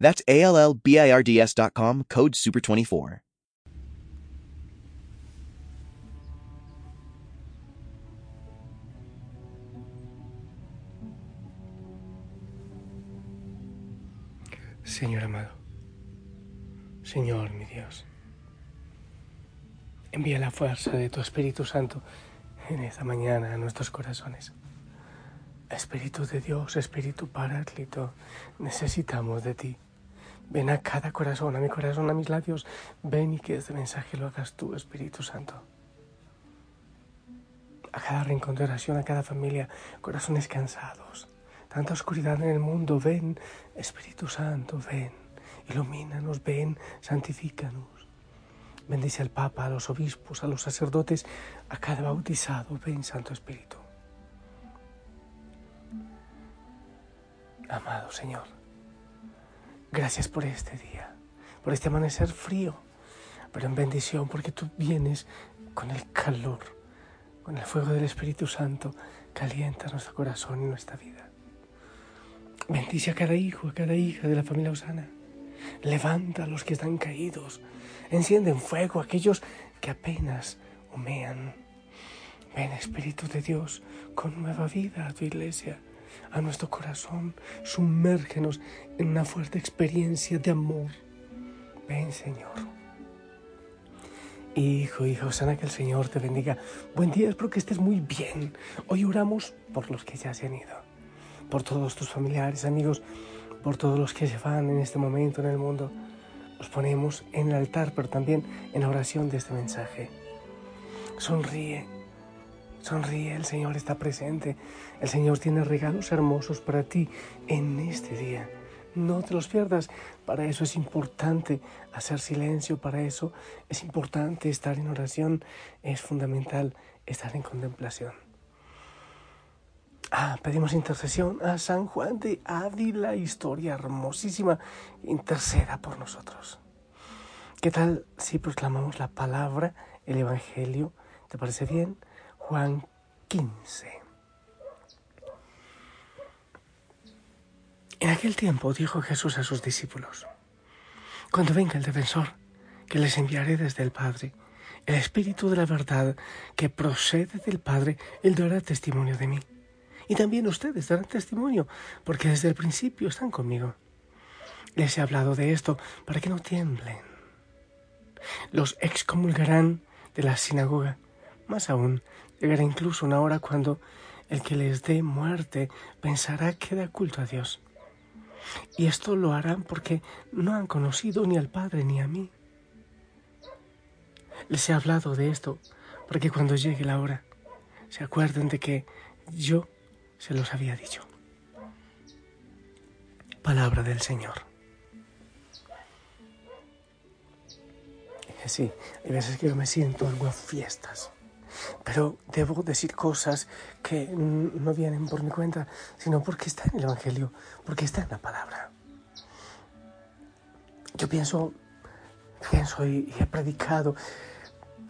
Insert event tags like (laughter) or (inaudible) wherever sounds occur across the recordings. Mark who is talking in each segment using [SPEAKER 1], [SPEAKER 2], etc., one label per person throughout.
[SPEAKER 1] That's A L L B I R D S.com, code SUPER24.
[SPEAKER 2] Señor amado, Señor mi Dios, envía la fuerza de tu Espíritu Santo en esta mañana a nuestros corazones. Espíritu de Dios, Espíritu Paráclito, necesitamos de ti. Ven a cada corazón, a mi corazón, a mis labios. Ven y que este mensaje lo hagas tú, Espíritu Santo. A cada rincón de oración, a cada familia, corazones cansados. Tanta oscuridad en el mundo. Ven, Espíritu Santo, ven. Ilumínanos, ven, santifícanos. Bendice al Papa, a los obispos, a los sacerdotes, a cada bautizado. Ven, Santo Espíritu. Amado Señor, gracias por este día, por este amanecer frío, pero en bendición porque tú vienes con el calor, con el fuego del Espíritu Santo, calienta nuestro corazón y nuestra vida. Bendice a cada hijo, a cada hija de la familia Osana. Levanta a los que están caídos. Enciende en fuego a aquellos que apenas humean. Ven, Espíritu de Dios, con nueva vida a tu iglesia a nuestro corazón, sumérgenos en una fuerte experiencia de amor. Ven, Señor. Hijo, hijo, sana que el Señor te bendiga. Buen día, espero que estés muy bien. Hoy oramos por los que ya se han ido, por todos tus familiares, amigos, por todos los que se van en este momento en el mundo. Los ponemos en el altar, pero también en la oración de este mensaje. Sonríe, Sonríe, el Señor está presente. El Señor tiene regalos hermosos para ti en este día. No te los pierdas. Para eso es importante hacer silencio, para eso es importante estar en oración, es fundamental estar en contemplación. Ah, pedimos intercesión a San Juan de Ávila, historia hermosísima, interceda por nosotros. ¿Qué tal si proclamamos la palabra, el Evangelio? ¿Te parece bien? Juan 15. En aquel tiempo dijo Jesús a sus discípulos, Cuando venga el defensor, que les enviaré desde el Padre, el Espíritu de la verdad que procede del Padre, Él dará testimonio de mí. Y también ustedes darán testimonio, porque desde el principio están conmigo. Les he hablado de esto para que no tiemblen. Los excomulgarán de la sinagoga. Más aún, Llegará incluso una hora cuando el que les dé muerte pensará que da culto a Dios. Y esto lo harán porque no han conocido ni al Padre ni a mí. Les he hablado de esto porque cuando llegue la hora se acuerden de que yo se los había dicho. Palabra del Señor. Sí, hay veces que yo me siento algo a fiestas pero debo decir cosas que no vienen por mi cuenta, sino porque está en el Evangelio, porque está en la palabra. Yo pienso, pienso y, he predicado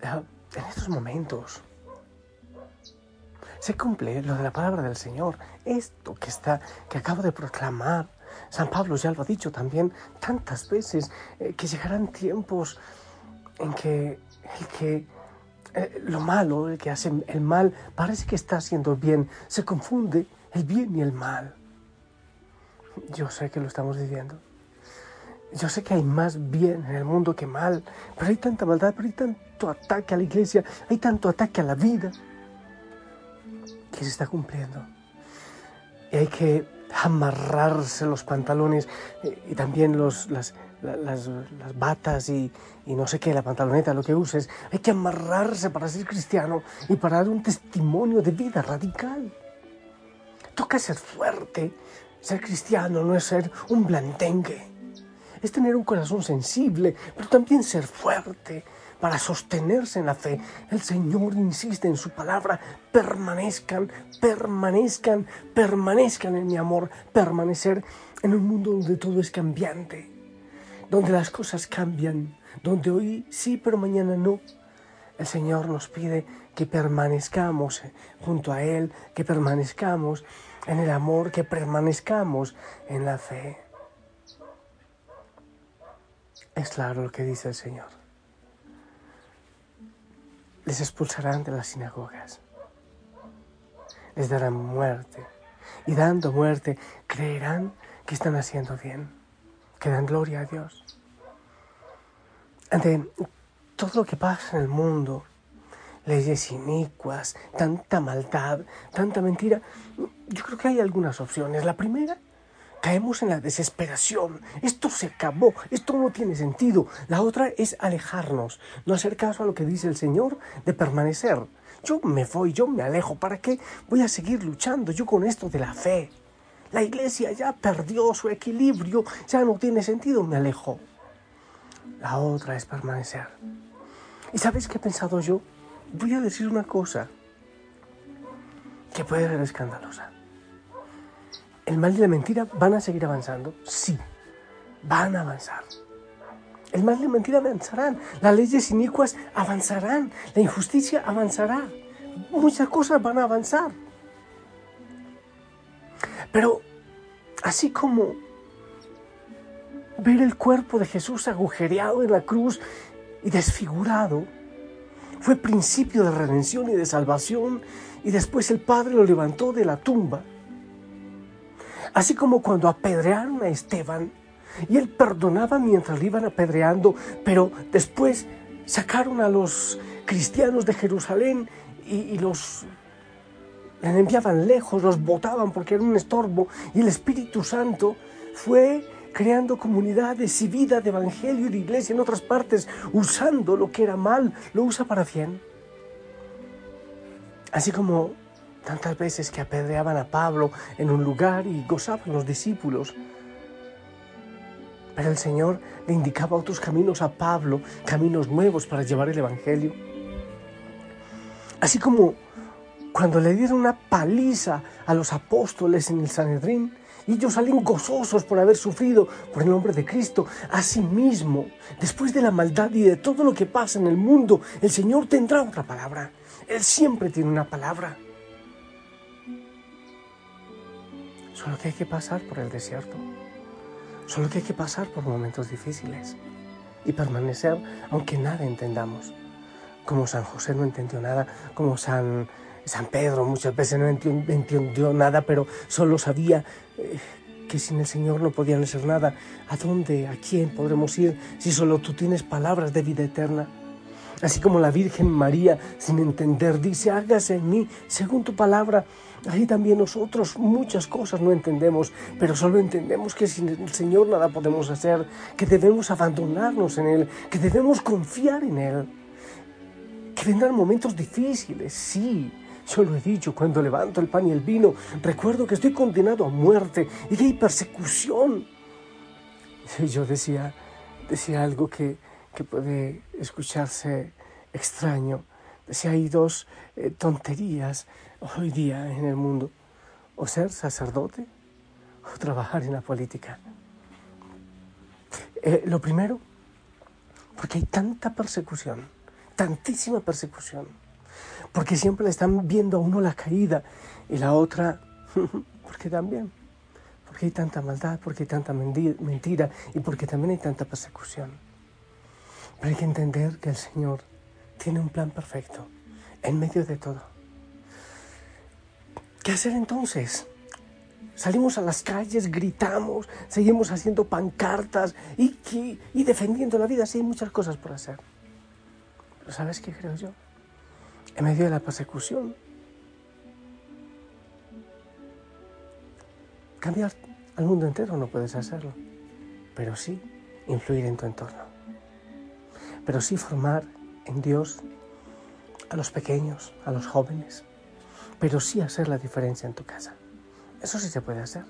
[SPEAKER 2] ah, en estos momentos. Se cumple lo de la palabra del Señor, esto que está, que acabo de proclamar. San Pablo ya lo ha dicho también tantas veces, eh, que llegarán tiempos en que el que eh, lo malo, el que hace el mal, parece que está haciendo bien. Se confunde el bien y el mal. Yo sé que lo estamos viviendo. Yo sé que hay más bien en el mundo que mal, pero hay tanta maldad, pero hay tanto ataque a la iglesia, hay tanto ataque a la vida que se está cumpliendo. Y hay que amarrarse los pantalones eh, y también los, las, las, batas y, no sé qué, la pantaloneta, lo que uses. Hay que amarrarse para ser cristiano y para dar un testimonio de vida radical. Toca ser fuerte. Ser cristiano no es ser un blandengue. es tener un corazón sensible, pero también ser fuerte para sostenerse en la fe. El Señor insiste en su palabra, permanezcan, permanezcan, permanezcan en mi amor, permanecer en un mundo donde todo es cambiante, donde las cosas cambian, donde hoy sí, pero mañana no. El Señor nos pide que permanezcamos junto a Él, que permanezcamos en el amor, que permanezcamos en la fe. Es claro lo que dice el Señor. Les expulsarán de las sinagogas. Les darán muerte. Y dando muerte, creerán que están haciendo bien, que dan gloria a Dios. Ante todo lo que pasa en el mundo, leyes inicuas, tanta maldad, tanta mentira, yo creo que hay algunas opciones. La primera, caemos en la desesperación. Esto se acabó, esto no tiene sentido. La otra es alejarnos, no hacer caso a lo que dice el Señor de permanecer. Yo me voy, yo me alejo. ¿Para qué voy a seguir luchando yo con esto de la fe? La iglesia ya perdió su equilibrio, ya no tiene sentido, me alejo. La otra es permanecer. ¿Y sabes qué he pensado yo? Voy a decir una cosa que puede ser escandalosa. ¿El mal y la mentira van a seguir avanzando? Sí, van a avanzar. El mal y la mentira avanzarán, las leyes inicuas avanzarán, la injusticia avanzará, muchas cosas van a avanzar. Pero así como ver el cuerpo de Jesús agujereado en la cruz y desfigurado, fue principio de redención y de salvación, y después el Padre lo levantó de la tumba. Así como cuando apedrearon a Esteban, y él perdonaba mientras le iban apedreando, pero después sacaron a los cristianos de Jerusalén y, y los enviaban lejos, los botaban porque era un estorbo, y el Espíritu Santo fue creando comunidades y vida de evangelio y de iglesia en otras partes, usando lo que era mal, lo usa para bien. Así como tantas veces que apedreaban a Pablo en un lugar y gozaban los discípulos. Pero el Señor le indicaba otros caminos a Pablo, caminos nuevos para llevar el Evangelio. Así como cuando le dieron una paliza a los apóstoles en el Sanedrín, ellos salen gozosos por haber sufrido por el nombre de Cristo. Asimismo, después de la maldad y de todo lo que pasa en el mundo, el Señor tendrá otra palabra. Él siempre tiene una palabra. Solo que hay que pasar por el desierto. Solo que hay que pasar por momentos difíciles y permanecer aunque nada entendamos. Como San José no entendió nada, como San San Pedro muchas veces no entendió, nada, pero solo sabía eh, que sin el Señor no podían hacer nada. ¿A dónde, a quién podremos ir si solo tú tienes palabras de vida eterna? Así como la Virgen María, sin entender, dice, hágase en mí según tu palabra. Así también nosotros muchas cosas no entendemos, pero solo entendemos que sin el Señor nada podemos hacer, que debemos abandonarnos en Él, que debemos confiar en Él, que vendrán momentos difíciles, sí, yo lo he dicho, cuando levanto el pan y el vino, recuerdo que estoy condenado a muerte y que hay persecución. Y yo decía, decía algo que, que puede escucharse extraño. Decía, hay dos eh, tonterías hoy día en el mundo. O ser sacerdote o trabajar en la política. Eh, lo primero, porque hay tanta persecución, tantísima persecución porque siempre le están viendo a uno la caída y la otra, (laughs) porque también, porque hay tanta maldad, porque hay tanta mentira y porque también hay tanta persecución. Pero hay que entender que el Señor tiene un plan perfecto en medio de todo. ¿Qué hacer entonces? Salimos a las calles, gritamos, seguimos haciendo pancartas y, y defendiendo la vida. Sí, hay muchas cosas por hacer. ¿sabes qué creo yo? En medio de la persecución. Cambiar al mundo entero no puedes hacerlo, pero sí influir en tu entorno. Pero sí formar en Dios a los pequeños, a los jóvenes, pero sí hacer la diferencia en tu casa. Eso sí se puede hacer.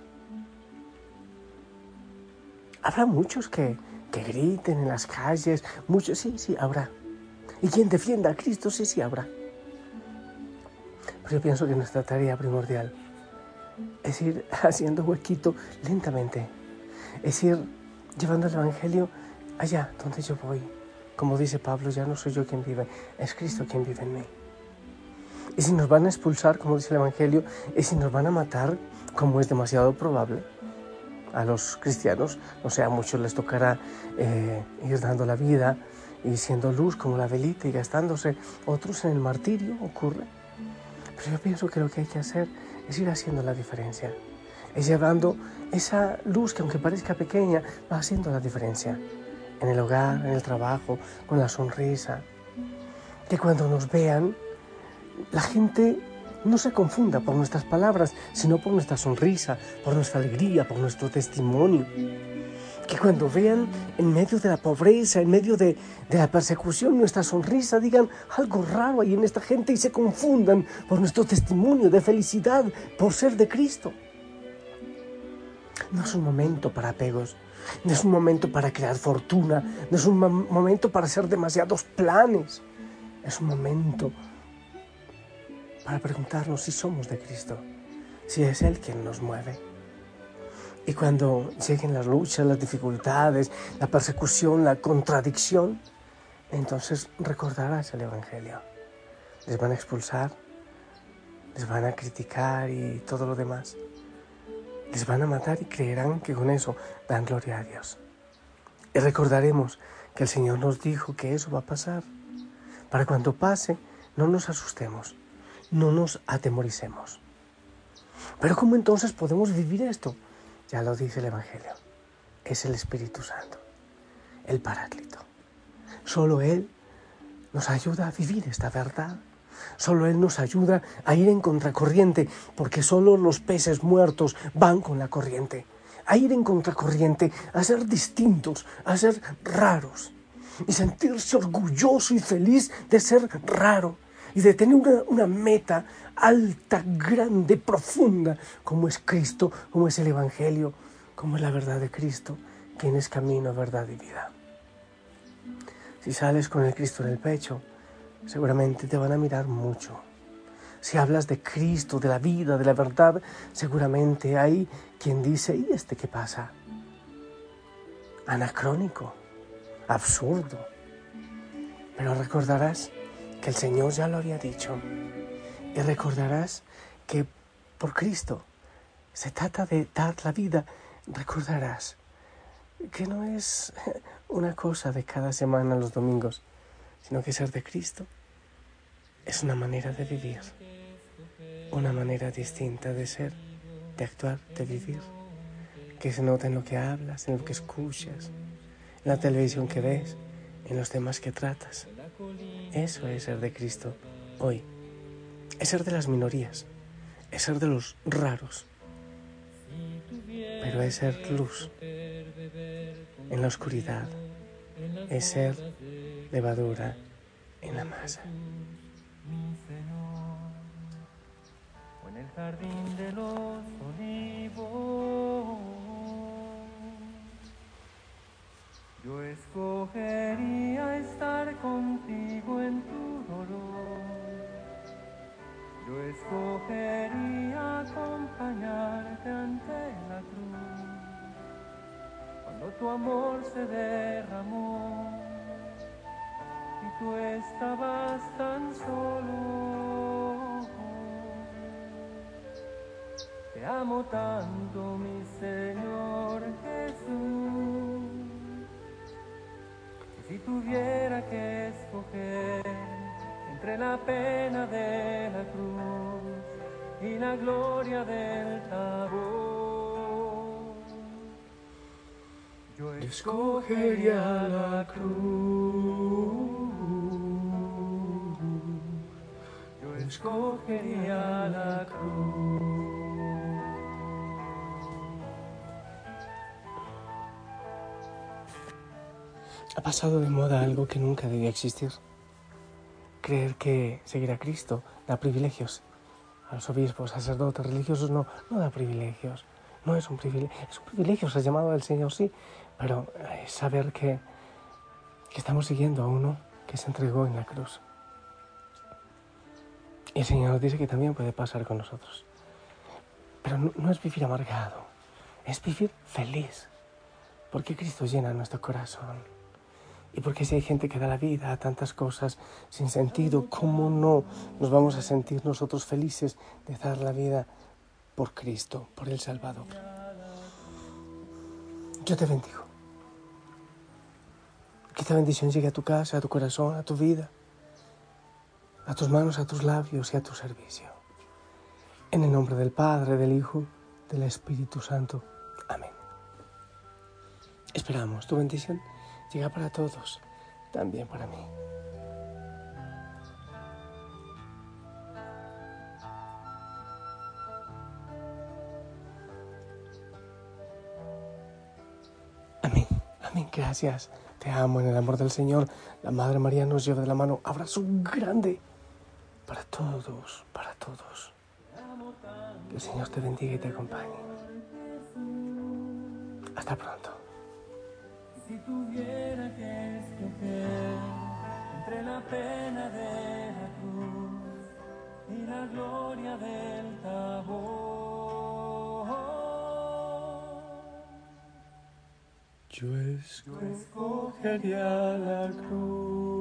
[SPEAKER 2] Habrá muchos que, que griten en las calles, muchos, sí, sí, habrá. Y quien defienda a Cristo, sí, sí, habrá. Pero yo pienso que nuestra tarea primordial es ir (laughs) haciendo huequito lentamente, es ir llevando el Evangelio allá donde yo voy. Como dice Pablo, ya no soy yo quien vive, es Cristo quien vive en mí. Y si nos van a expulsar, como dice el Evangelio, y si nos van a matar, como es demasiado probable, a los cristianos, no sé, a muchos les tocará eh, ir dando la vida y siendo luz como la velita y gastándose, otros en el martirio ocurre. Yo pienso que lo que hay que hacer es ir haciendo la diferencia, es llevando esa luz que aunque parezca pequeña, va haciendo la diferencia en el hogar, en el trabajo, con la sonrisa. Que cuando nos vean, la gente no se confunda por nuestras palabras, sino por nuestra sonrisa, por nuestra alegría, por nuestro testimonio. Que cuando vean en medio de la pobreza, en medio de, la persecución, nuestra sonrisa, digan algo raro ahí en esta gente y se confundan por nuestro testimonio de felicidad, por ser de Cristo. No es un momento para apegos, no es un momento para crear fortuna, no es un momento para hacer demasiados planes, es un momento para preguntarnos si somos de Cristo, si es Él quien nos mueve. Y cuando lleguen las luchas, las dificultades, la persecución, la contradicción, entonces recordarás el Evangelio. Les van a expulsar, les van a criticar y todo lo demás. Les van a matar y creerán que con eso dan gloria a Dios. Y recordaremos que el Señor nos dijo que eso va a pasar. Para cuando pase, no nos asustemos, no nos atemoricemos. Pero ¿cómo entonces podemos vivir esto? Ya lo dice el Evangelio. Es el Espíritu Santo, el Paráclito. Solo Él nos ayuda a vivir esta verdad. Solo Él nos ayuda a ir en contracorriente, porque solo los peces muertos van con la corriente. A ir en contracorriente, a ser distintos, a ser raros. Y sentirse orgulloso y feliz de ser raro y de tener una, meta alta, grande, profunda, como es Cristo, como es el Evangelio, como es la verdad de Cristo, quien es camino, verdad y vida. Si sales con el Cristo en el pecho, seguramente te van a mirar mucho. Si hablas de Cristo, de la vida, de la verdad, seguramente hay quien dice, ¿y este qué pasa? Anacrónico, absurdo. Pero recordarás que el Señor ya lo había dicho. Y recordarás que por Cristo se trata de dar la vida. Recordarás que no es (laughs) una cosa de cada semana los domingos, sino que ser de Cristo es una manera de vivir, una manera distinta de ser, de actuar, de vivir, que se nota en lo que hablas, en lo que escuchas, en la televisión que ves, en los temas que tratas. Eso es ser de Cristo hoy. Es ser de las minorías, es ser de los raros, pero es ser luz en la oscuridad, es ser levadura en la masa.
[SPEAKER 3] en el jardín de los olivos, yo escogería estar contigo escogería acompañarte ante la cruz. Cuando tu amor se derramó y tú estabas tan solo. Te amo tanto, mi Señor Jesús. Que si tuviera que escoger entre la pena de la cruz y la gloria del tabor, yo escogería la cruz. Yo escogería la cruz.
[SPEAKER 2] Ha pasado de moda algo que nunca debía existir. Creer que seguir a Cristo da privilegios. A los obispos, sacerdotes, religiosos no, no da privilegios. No es un privilegio, es un privilegio ser llamado del Señor, sí, pero es saber que, que estamos siguiendo a uno que se entregó en la cruz. Y el Señor nos dice que también puede pasar con nosotros. Pero no es vivir amargado, es vivir feliz, porque Cristo llena nuestro corazón. Y porque si hay gente que da la vida a tantas cosas sin sentido, ¿cómo no nos vamos a sentir nosotros felices de dar la vida por Cristo, por el Salvador? Yo te bendigo. Que esta bendición llegue a tu casa, a tu corazón, a tu vida, a tus manos, a tus labios y a tu servicio. En el nombre del Padre, del Hijo, del Espíritu Santo. Amén. Esperamos tu bendición llega para todos, también para mí. Amén, amén, gracias. Te amo en el amor del Señor. La Madre María nos lleva de la mano. Abrazo grande para todos, para todos. Que el Señor te bendiga y te acompañe. Hasta pronto.
[SPEAKER 3] Pena de la cruz y la gloria del tabor, yo escogería la cruz.